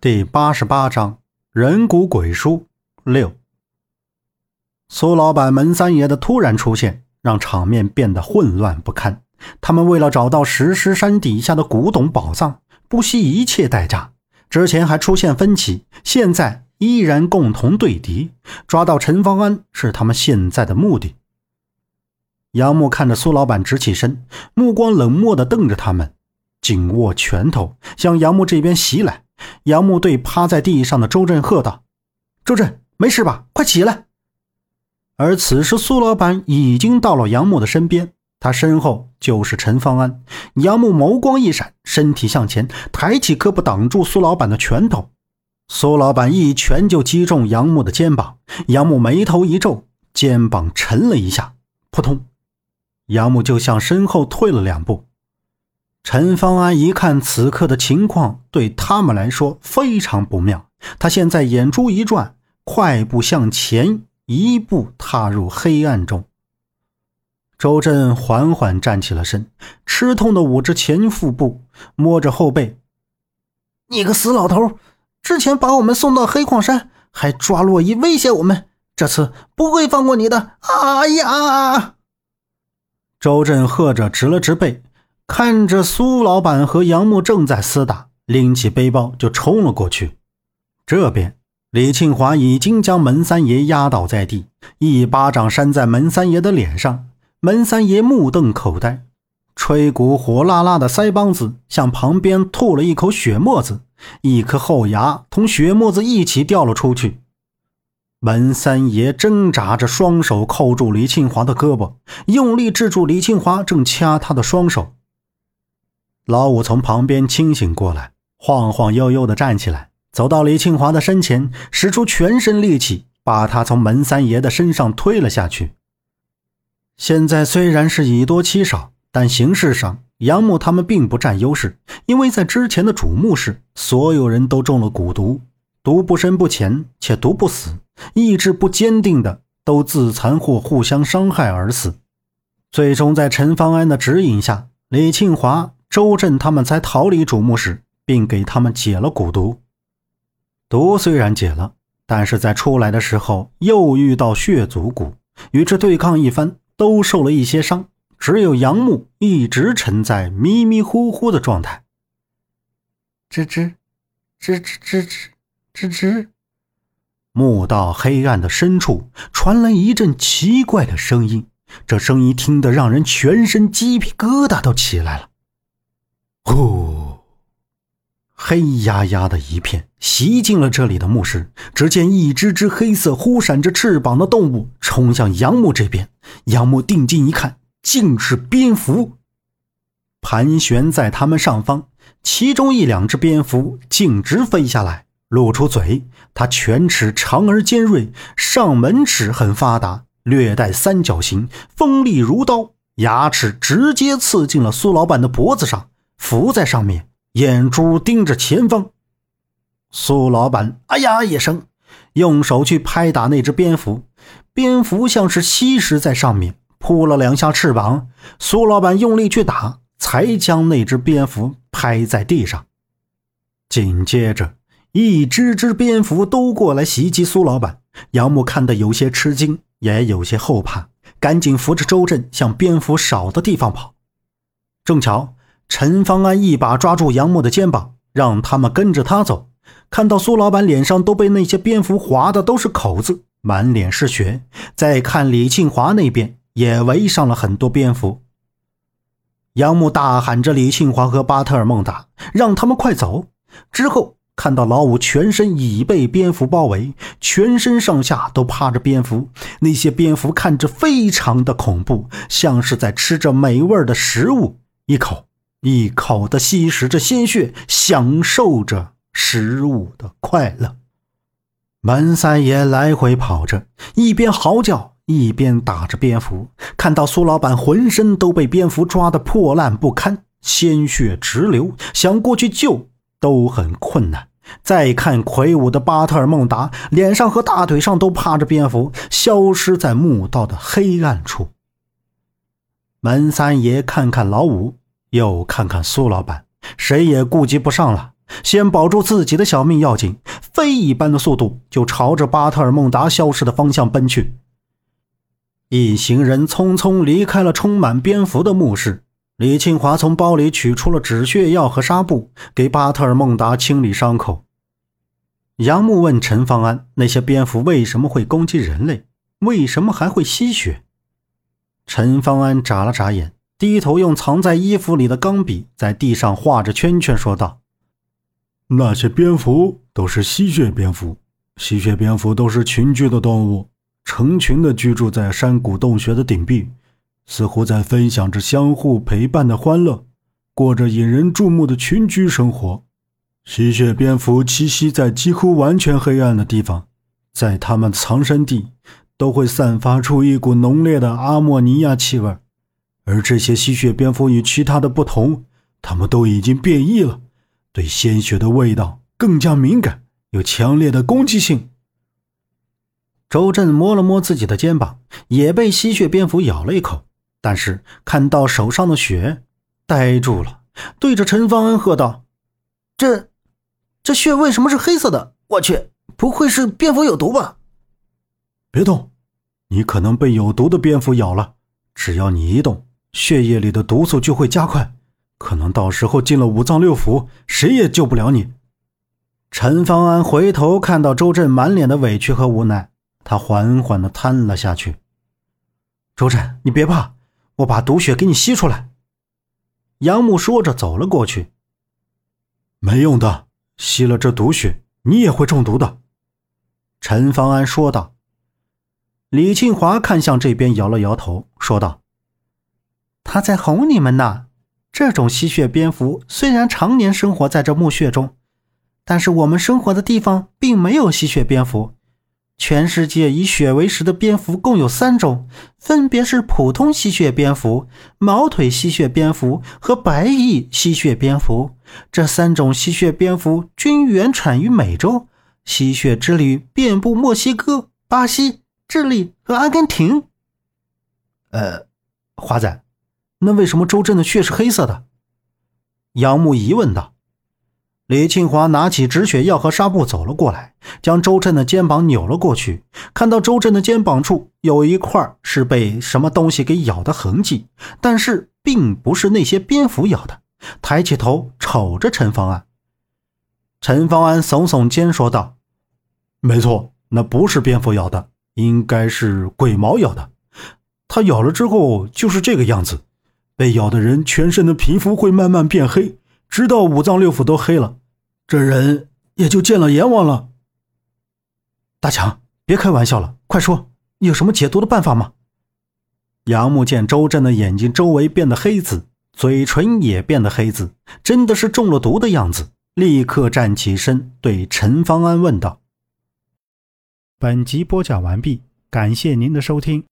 第八十八章人骨鬼书六。苏老板、门三爷的突然出现，让场面变得混乱不堪。他们为了找到石狮山底下的古董宝藏，不惜一切代价。之前还出现分歧，现在依然共同对敌。抓到陈方安是他们现在的目的。杨木看着苏老板直起身，目光冷漠地瞪着他们，紧握拳头向杨木这边袭来。杨木对趴在地上的周震喝道：“周震，没事吧？快起来！”而此时，苏老板已经到了杨木的身边，他身后就是陈方安。杨木眸光一闪，身体向前，抬起胳膊挡住苏老板的拳头。苏老板一拳就击中杨木的肩膀，杨木眉头一皱，肩膀沉了一下，扑通，杨木就向身后退了两步。陈方安一看此刻的情况，对他们来说非常不妙。他现在眼珠一转，快步向前一步踏入黑暗中。周震缓缓站起了身，吃痛的捂着前腹部，摸着后背：“你个死老头，之前把我们送到黑矿山，还抓洛伊威胁我们，这次不会放过你的！”哎呀！周震喝着，直了直背。看着苏老板和杨木正在厮打，拎起背包就冲了过去。这边，李庆华已经将门三爷压倒在地，一巴掌扇在门三爷的脸上。门三爷目瞪口呆，吹鼓火辣辣的腮帮子向旁边吐了一口血沫子，一颗后牙同血沫子一起掉了出去。门三爷挣扎着，双手扣住李庆华的胳膊，用力制住李庆华正掐他的双手。老五从旁边清醒过来，晃晃悠悠地站起来，走到李庆华的身前，使出全身力气，把他从门三爷的身上推了下去。现在虽然是以多欺少，但形势上杨木他们并不占优势，因为在之前的主墓室，所有人都中了蛊毒，毒不深不浅，且毒不死，意志不坚定的都自残或互相伤害而死。最终在陈方安的指引下，李庆华。周震他们才逃离主墓室，并给他们解了蛊毒。毒虽然解了，但是在出来的时候又遇到血族蛊，与之对抗一番，都受了一些伤。只有杨木一直沉在迷迷糊糊的状态。吱吱，吱吱吱吱吱吱。墓道黑暗的深处传来一阵奇怪的声音，这声音听得让人全身鸡皮疙瘩都起来了。呼！黑压压的一片袭进了这里的墓室。只见一只只黑色、忽闪着翅膀的动物冲向杨木这边。杨木定睛一看，竟是蝙蝠，盘旋在他们上方。其中一两只蝙蝠径直飞下来，露出嘴。它犬齿长而尖锐，上门齿很发达，略带三角形，锋利如刀，牙齿直接刺进了苏老板的脖子上。伏在上面，眼珠盯着前方。苏老板“哎呀”一声，用手去拍打那只蝙蝠，蝙蝠像是吸食在上面，扑了两下翅膀。苏老板用力去打，才将那只蝙蝠拍在地上。紧接着，一只只蝙蝠都过来袭击苏老板。杨木看得有些吃惊，也有些后怕，赶紧扶着周震向蝙蝠少的地方跑。正巧。陈方安一把抓住杨木的肩膀，让他们跟着他走。看到苏老板脸上都被那些蝙蝠划的都是口子，满脸是血。再看李庆华那边，也围上了很多蝙蝠。杨木大喊着：“李庆华和巴特尔孟达，让他们快走！”之后看到老五全身已被蝙蝠包围，全身上下都趴着蝙蝠。那些蝙蝠看着非常的恐怖，像是在吃着美味的食物，一口。一口的吸食着鲜血，享受着食物的快乐。门三爷来回跑着，一边嚎叫，一边打着蝙蝠。看到苏老板浑身都被蝙蝠抓得破烂不堪，鲜血直流，想过去救都很困难。再看魁梧的巴特尔孟达，脸上和大腿上都趴着蝙蝠，消失在墓道的黑暗处。门三爷看看老五。又看看苏老板，谁也顾及不上了，先保住自己的小命要紧，飞一般的速度就朝着巴特尔孟达消失的方向奔去。一行人匆匆离开了充满蝙蝠的墓室。李庆华从包里取出了止血药和纱布，给巴特尔孟达清理伤口。杨木问陈方安：“那些蝙蝠为什么会攻击人类？为什么还会吸血？”陈方安眨了眨眼，低头用藏在衣服里的钢笔在地上画着圈圈，说道：“那些蝙蝠都是吸血蝙蝠。吸血蝙蝠都是群居的动物，成群的居住在山谷洞穴的顶壁。”似乎在分享着相互陪伴的欢乐，过着引人注目的群居生活。吸血蝙蝠栖息在几乎完全黑暗的地方，在它们藏身地都会散发出一股浓烈的阿莫尼亚气味。而这些吸血蝙蝠与其他的不同，它们都已经变异了，对鲜血的味道更加敏感，有强烈的攻击性。周震摸了摸自己的肩膀，也被吸血蝙蝠咬了一口。但是看到手上的血，呆住了，对着陈方恩喝道：“这，这血为什么是黑色的？我去，不会是蝙蝠有毒吧？”别动，你可能被有毒的蝙蝠咬了。只要你一动，血液里的毒素就会加快，可能到时候进了五脏六腑，谁也救不了你。陈方安回头看到周震满脸的委屈和无奈，他缓缓的瘫了下去。周震，你别怕。我把毒血给你吸出来。”杨木说着走了过去。“没用的，吸了这毒血，你也会中毒的。”陈方安说道。李庆华看向这边，摇了摇头，说道：“他在哄你们呢。这种吸血蝙蝠虽然常年生活在这墓穴中，但是我们生活的地方并没有吸血蝙蝠。”全世界以血为食的蝙蝠共有三种，分别是普通吸血蝙蝠、毛腿吸血蝙蝠和白翼吸血蝙蝠。这三种吸血蝙蝠均原产于美洲，吸血之旅遍布墨西哥、巴西、智利和阿根廷。呃，华仔，那为什么周震的血是黑色的？杨木疑问道。李庆华拿起止血药和纱布走了过来，将周震的肩膀扭了过去。看到周震的肩膀处有一块是被什么东西给咬的痕迹，但是并不是那些蝙蝠咬的。抬起头瞅着陈方安，陈方安耸耸肩说道：“没错，那不是蝙蝠咬的，应该是鬼毛咬的。它咬了之后就是这个样子。被咬的人全身的皮肤会慢慢变黑。”直到五脏六腑都黑了，这人也就见了阎王了。大强，别开玩笑了，快说，有什么解毒的办法吗？杨木见周震的眼睛周围变得黑紫，嘴唇也变得黑紫，真的是中了毒的样子，立刻站起身，对陈方安问道：“本集播讲完毕，感谢您的收听。”